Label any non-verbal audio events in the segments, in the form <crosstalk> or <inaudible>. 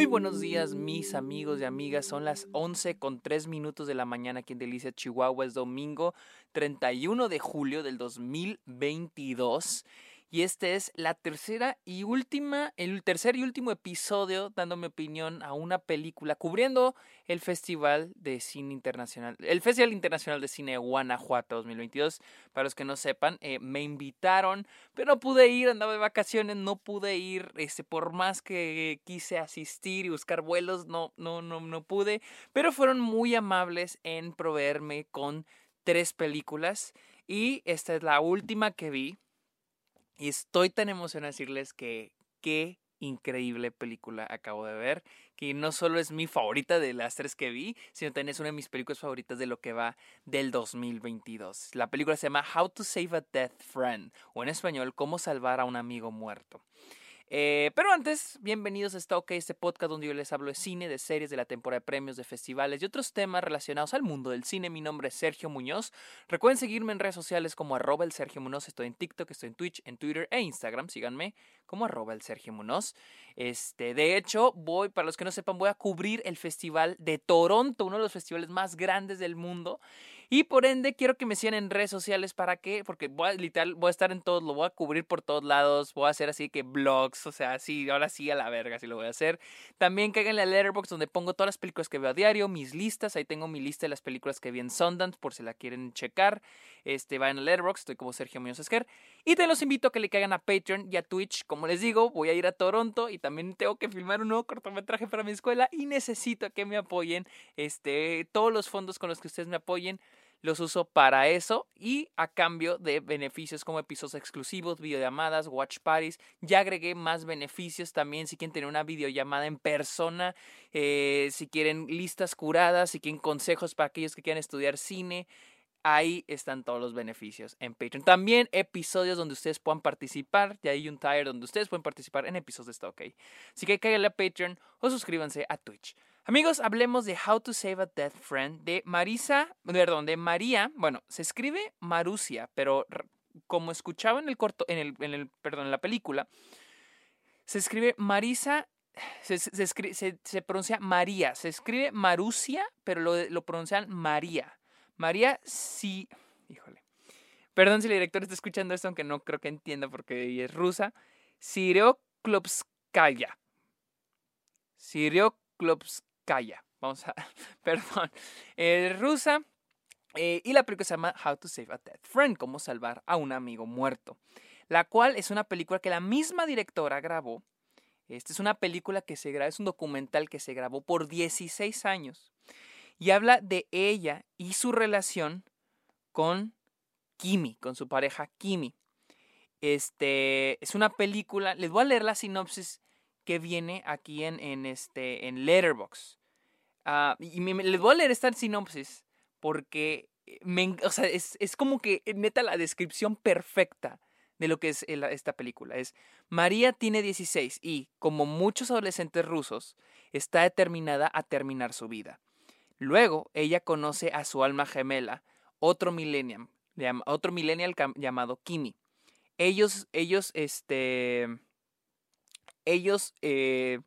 Muy buenos días, mis amigos y amigas. Son las 11 con 3 minutos de la mañana aquí en Delicia, Chihuahua. Es domingo 31 de julio del 2022. Y este es la tercera y última, el tercer y último episodio dando mi opinión a una película cubriendo el Festival de Cine Internacional, el Festival Internacional de Cine Guanajuato 2022. Para los que no sepan, eh, me invitaron, pero no pude ir, andaba de vacaciones, no pude ir, este, por más que quise asistir y buscar vuelos, no, no, no, no pude, pero fueron muy amables en proveerme con tres películas y esta es la última que vi y estoy tan emocionado de decirles que qué increíble película acabo de ver, que no solo es mi favorita de las tres que vi, sino también es una de mis películas favoritas de lo que va del 2022. La película se llama How to Save a Dead Friend, o en español, Cómo salvar a un amigo muerto. Eh, pero antes, bienvenidos a Stock, este podcast donde yo les hablo de cine, de series, de la temporada de premios, de festivales y otros temas relacionados al mundo del cine. Mi nombre es Sergio Muñoz. Recuerden seguirme en redes sociales como arroba el Sergio Muñoz. Estoy en TikTok, estoy en Twitch, en Twitter e Instagram. Síganme como arroba el Sergio Muñoz. Este, de hecho, voy, para los que no sepan, voy a cubrir el Festival de Toronto, uno de los festivales más grandes del mundo. Y por ende, quiero que me sigan en redes sociales para que, porque voy a, literal, voy a estar en todos, lo voy a cubrir por todos lados, voy a hacer así que blogs, o sea, sí, ahora sí a la verga, sí lo voy a hacer. También cáiganle a Letterboxd donde pongo todas las películas que veo a diario, mis listas, ahí tengo mi lista de las películas que vi en Sundance por si la quieren checar. Este, vayan a Letterboxd, estoy como Sergio Muñoz Esquer. Y te los invito a que le caigan a Patreon y a Twitch. Como les digo, voy a ir a Toronto y también tengo que filmar un nuevo cortometraje para mi escuela y necesito que me apoyen. Este, todos los fondos con los que ustedes me apoyen los uso para eso y a cambio de beneficios como episodios exclusivos, videollamadas, watch parties. Ya agregué más beneficios también si quieren tener una videollamada en persona, eh, si quieren listas curadas, si quieren consejos para aquellos que quieran estudiar cine. Ahí están todos los beneficios en Patreon. También episodios donde ustedes puedan participar. Ya hay un tier donde ustedes pueden participar en episodios de esto, ok. Así que cáiganle a Patreon o suscríbanse a Twitch. Amigos, hablemos de How to Save a Dead Friend de Marisa, perdón, de María. Bueno, se escribe Marusia, pero como escuchaba en el corto, en el, en el perdón, en la película, se escribe Marisa, se, se, se, pronuncia María, se escribe Marusia, pero lo, pronuncian María. María sí, híjole. Perdón si el director está escuchando esto, aunque no creo que entienda porque es rusa. Sireoklopskaya. Sireoklopskaya Vamos a. <laughs> Perdón. Eh, rusa. Eh, y la película se llama How to Save a Dead Friend, cómo salvar a un amigo muerto. La cual es una película que la misma directora grabó. Esta es una película que se grabó, es un documental que se grabó por 16 años. Y habla de ella y su relación con Kimi, con su pareja Kimi. Este es una película. Les voy a leer la sinopsis que viene aquí en, en, este, en Letterboxd. Ah, y les voy a leer esta sinopsis porque eh, es, como que eh, neta la descripción perfecta de lo que es esta película. Es María tiene 16 y, como muchos adolescentes rusos, está determinada a terminar su vida. Luego, ella conoce a su alma gemela, otro millennial, otro millennial llamado Kimi. Ellos, ellos, este, ellos eh,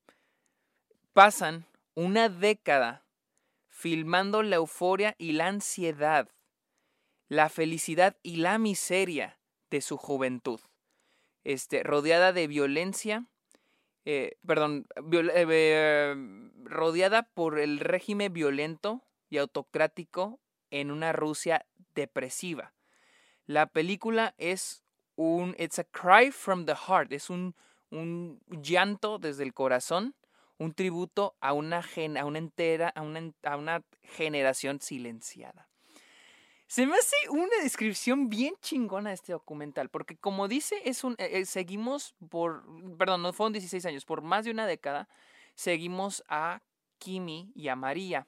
pasan una década filmando la euforia y la ansiedad, la felicidad y la miseria de su juventud, este, rodeada de violencia, eh, perdón, eh, rodeada por el régimen violento y autocrático en una Rusia depresiva. La película es un, it's a cry from the heart, es un, un llanto desde el corazón un tributo a una, a una entera, a una, a una generación silenciada. Se me hace una descripción bien chingona de este documental, porque como dice, es un, eh, eh, seguimos por, perdón, no fueron 16 años, por más de una década, seguimos a Kimi y a María,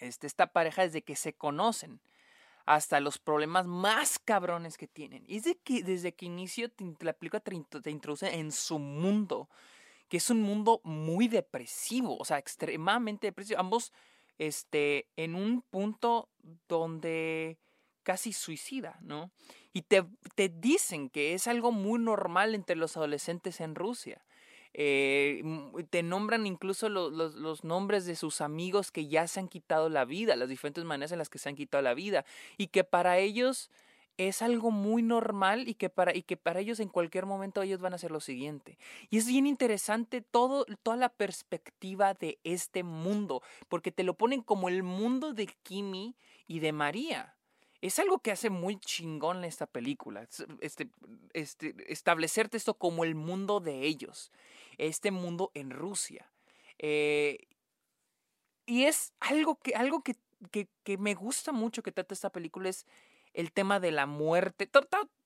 este, esta pareja desde que se conocen hasta los problemas más cabrones que tienen. Y desde que, desde que inicio la película te introduce en su mundo, que es un mundo muy depresivo, o sea, extremadamente depresivo. Ambos este, en un punto donde casi suicida, ¿no? Y te, te dicen que es algo muy normal entre los adolescentes en Rusia. eh, te nombran incluso los, nombres de sus amigos que ya se han quitado la vida, las diferentes maneras en las que se han quitado la vida, y que para ellos es algo muy normal y que para, y que para ellos en cualquier momento ellos van a hacer lo siguiente. Y es bien interesante todo, toda la perspectiva de este mundo, porque te lo ponen como el mundo de Kimi y de María. Es algo que hace muy chingón esta película, este, este, establecerte esto como el mundo de ellos este mundo en Rusia. Eh, y es algo que, algo que, que, me gusta mucho que trata esta película es el tema de la muerte.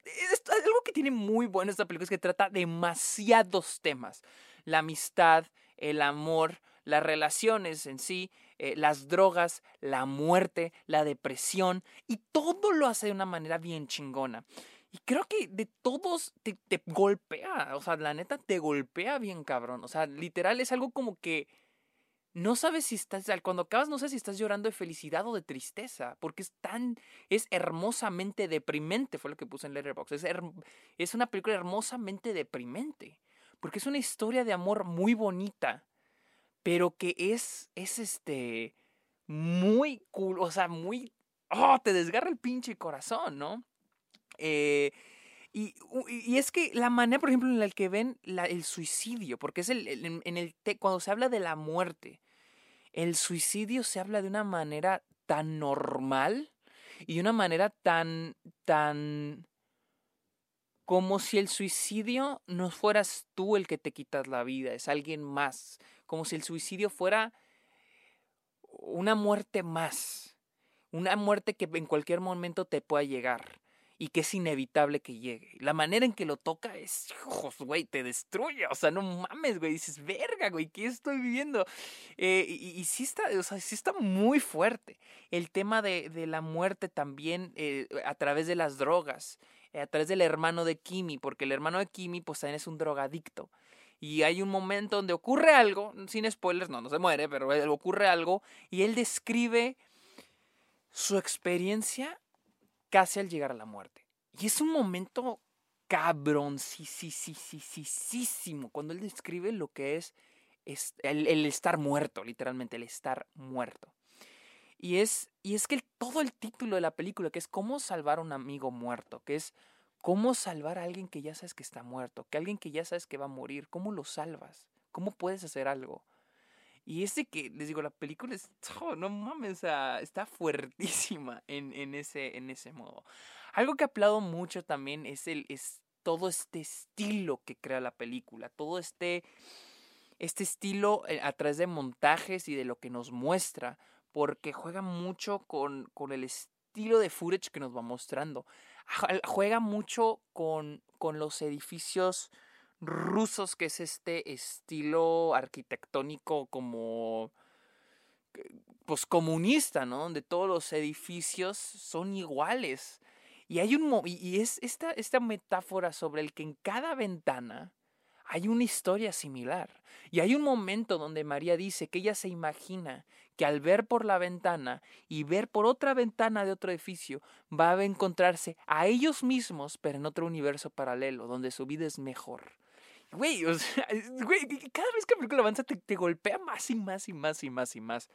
Es algo que tiene muy bueno esta película es que trata demasiados temas. La amistad, el amor, las relaciones en sí, eh, las drogas, la muerte, la depresión y todo lo hace de una manera bien chingona. Y creo que de todos te, te, golpea, o sea, la neta te golpea bien cabrón. O sea, literal es algo como que no sabes si estás, cuando acabas no sé si estás llorando de felicidad o de tristeza, porque es tan, es hermosamente deprimente, fue lo que puse en Letterboxd. Es, es una película hermosamente deprimente, porque es una historia de amor muy bonita, pero que es, es este, muy cool, o sea, muy, oh, te desgarra el pinche corazón, ¿no? Eh, y, y, es que la manera, por ejemplo, en la que ven el suicidio, porque es el, en, el cuando se habla de la muerte, el suicidio se habla de una manera tan normal y de una manera tan, tan, como si el suicidio no fueras tú el que te quitas la vida, es alguien más, como si el suicidio fuera una muerte más, una muerte que en cualquier momento te pueda llegar y que es inevitable que llegue. La manera en que lo toca es, güey, te destruye. O sea, no mames, güey. Dices, verga, güey, ¿qué estoy viviendo? Eh, y, sí está, o sea, sí está muy fuerte. El tema de, de la muerte también eh, a través de las drogas, a través del hermano de Kimi, porque el hermano de Kimi, pues también es un drogadicto. Y hay un momento donde ocurre algo, sin spoilers, no, no se muere, pero ocurre algo, y él describe su experiencia casi al llegar a la muerte. Y es un momento cabroncísimo cuando él describe lo que es, el, estar muerto, literalmente, el estar muerto. Y es, y es que todo el título de la película, que es cómo salvar a un amigo muerto, que es cómo salvar a alguien que ya sabes que está muerto, que alguien que ya sabes que va a morir, ¿cómo lo salvas? ¿Cómo puedes hacer algo? Y ese que, les digo, la película es, no mames, está fuertísima en, en, ese, en ese modo. Algo que aplaudo mucho también es, el, es todo este estilo que crea la película, todo este, este estilo eh, a través de montajes y de lo que nos muestra, porque juega mucho con, con el estilo de footage que nos va mostrando. Juega mucho con, con los edificios rusos, que es este estilo arquitectónico como pues comunista, ¿no? Donde todos los edificios son iguales. Y hay un y es esta, esta metáfora sobre el que en cada ventana hay una historia similar. Y hay un momento donde María dice que ella se imagina que al ver por la ventana y ver por otra ventana de otro edificio, va a encontrarse a ellos mismos, pero en otro universo paralelo, donde su vida es mejor. Güey, o sea, <laughs> güey, cada vez que la película avanza te, golpea más y más y más y más y más.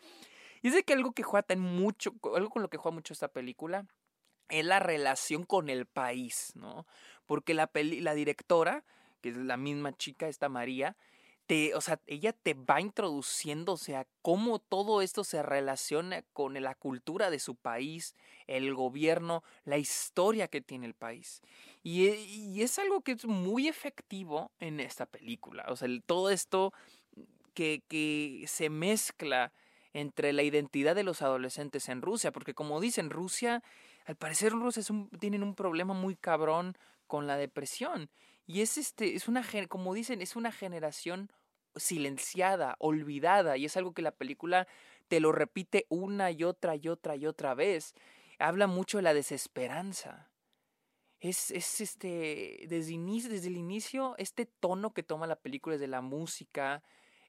Y es de que algo que juega tan mucho, algo con lo que juega mucho esta película es la relación con el país, ¿no? Porque la, peli, la directora, que es la misma chica, esta María, te, o sea, ella te va introduciendo, o sea, cómo todo esto se relaciona con la cultura de su país, el gobierno, la historia que tiene el país. Y, es algo que es muy efectivo en esta película. O sea, todo esto que, que se mezcla entre la identidad de los adolescentes en Rusia, porque como dicen, Rusia, al parecer Rusia tienen un problema muy cabrón con la depresión. Y es este, es una, como dicen, es una generación silenciada, olvidada, y es algo que la película te lo repite una y otra y otra y otra vez. Habla mucho de la desesperanza. Es, es este, desde, desde el inicio, este tono que toma la película, desde la música,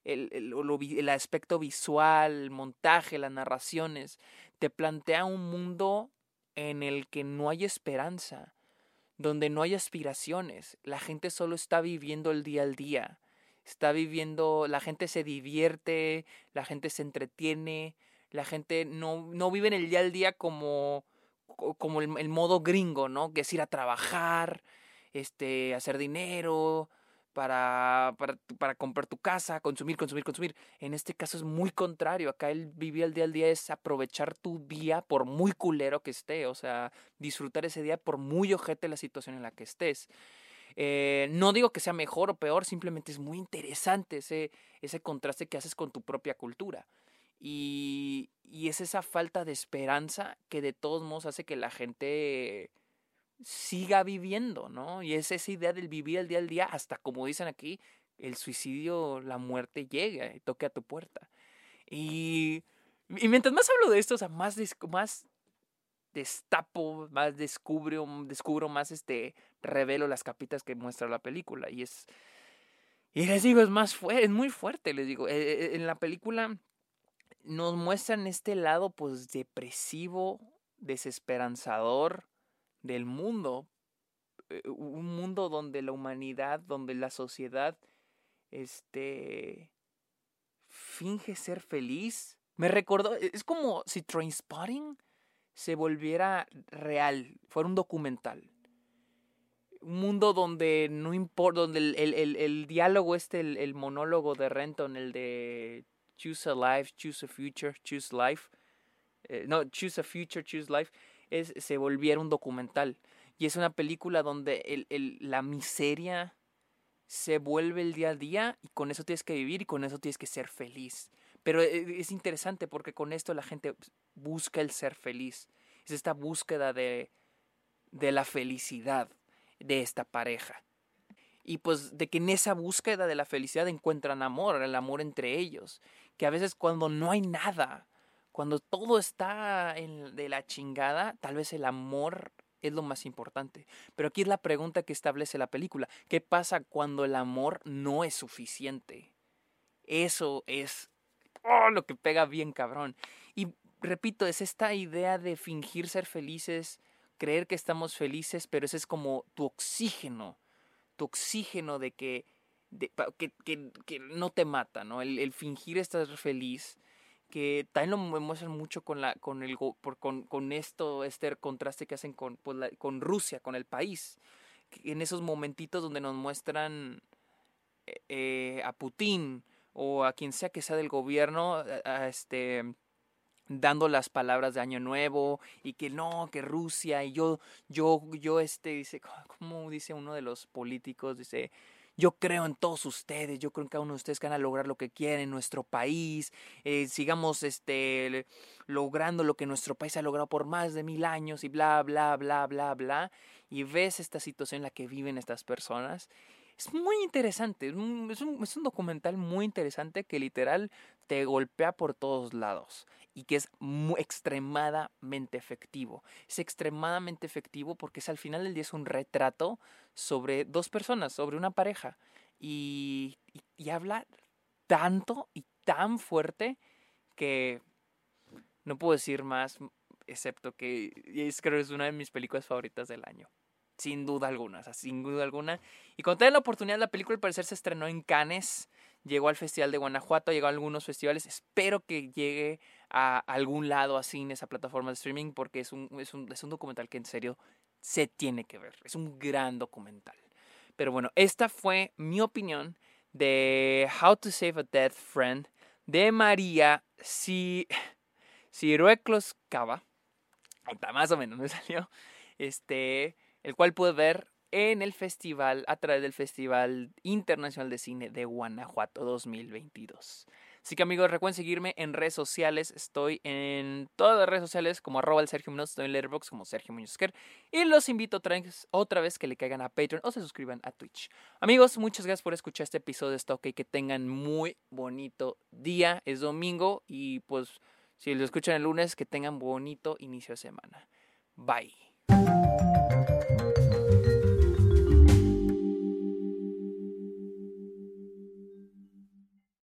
el, el, el aspecto visual, el montaje, las narraciones, te plantea un mundo en el que no hay esperanza, donde no hay aspiraciones, la gente solo está viviendo el día al día, está viviendo, la gente se divierte, la gente se entretiene, la gente no, no vive en el día al día como, como el, el, modo gringo, ¿no? Que es ir a trabajar, este, hacer dinero, para, para, para, comprar tu casa, consumir, consumir, consumir. En este caso es muy contrario. Acá el vivir el día al día es aprovechar tu día por muy culero que esté. O sea, disfrutar ese día por muy ojete la situación en la que estés. Eh, no digo que sea mejor o peor, simplemente es muy interesante ese, ese contraste que haces con tu propia cultura. Y, y es esa falta de esperanza que de todos modos hace que la gente siga viviendo, ¿no? Y es esa idea del vivir el día al día hasta, como dicen aquí, el suicidio, la muerte llega y toque a tu puerta. Y, y mientras más hablo de esto, o sea, más, más destapo, más descubro, descubro más este, revelo las capitas que muestra la película. Y es, y les digo, es más fuerte, es muy fuerte, les digo. Eh, en la película nos muestran este lado, pues, depresivo, desesperanzador, del mundo, eh, un mundo donde la humanidad, donde la sociedad, este, finge ser feliz. Me recordó, e, es como si Trainspotting se volviera real, fuera un documental. Un mundo donde no importa, donde el, el, el, diálogo este, el, monólogo de Renton, el de Choose a Life, Choose a Future, Choose Life. Eh, no, Choose a Future, Choose Life es, se volviera un documental. Y es una película donde el, el, la miseria se vuelve el día a día y con eso tienes que vivir y con eso tienes que ser feliz. Pero eh, es interesante porque con esto la gente busca el ser feliz. Es esta búsqueda de, de la felicidad de esta pareja. Y pues de que en esa búsqueda de la felicidad encuentran amor, el amor entre ellos. Que a veces cuando no hay nada, cuando todo está en, de la chingada, tal vez el amor es lo más importante. Pero aquí es la pregunta que establece la película. ¿Qué pasa cuando el amor no es suficiente? Eso es oh, lo que pega bien cabrón. Y repito, es esta idea de fingir ser felices, creer que estamos felices, pero ese es como tu oxígeno, tu oxígeno de que, que, no te mata, ¿no? El fingir estar feliz que también lo muestran mucho con la con el por, con, con esto este contraste que hacen con pues, con Rusia con el país en esos momentitos donde nos muestran eh, eh, a Putin o a quien sea que sea del gobierno este dando las palabras de año nuevo y que no que Rusia y yo yo yo este dice como dice uno de los políticos dice yo creo en todos ustedes, yo creo en cada uno de ustedes que van a lograr lo que quieren en nuestro país, eh, sigamos este, logrando lo que nuestro país ha logrado por más de mil años y bla, bla, bla, bla, bla. Y ves esta situación en la que viven estas personas. Es muy interesante, es un, es un documental muy interesante que literal te golpea por todos lados y que es muy, extremadamente efectivo. Es extremadamente efectivo porque es al final del día es un retrato sobre dos personas, sobre una pareja. Y, y, habla tanto y tan fuerte que no puedo decir más, excepto que es, creo que es una de mis películas favoritas del año. Sin duda alguna, o sea, sin duda alguna. Y cuando tengan la oportunidad, la película al parecer se estrenó en Cannes llegó al Festival de Guanajuato, llegó a algunos festivales. Espero que llegue a algún lado así en esa plataforma de streaming porque es un, es un, es un documental que en serio se tiene que ver. Es un gran documental. Pero bueno, esta fue mi opinión de How to Save a Dead Friend de María Cirueclos Cava. Más o menos me salió. Este, el cual pude ver en el festival, a través del Festival Internacional de Cine de Guanajuato 2022. Así que amigos, recuerden seguirme en redes sociales. Estoy en todas las redes sociales como arroba el Sergio Muñoz. Estoy en Letterboxd como Sergio Muñoz Y los invito otra vez, otra vez que le caigan a Patreon o se suscriban a Twitch. Amigos, muchas gracias por escuchar este episodio de Stock y que tengan muy bonito día. Es domingo y pues si lo escuchan el lunes, que tengan bonito inicio de semana. Bye.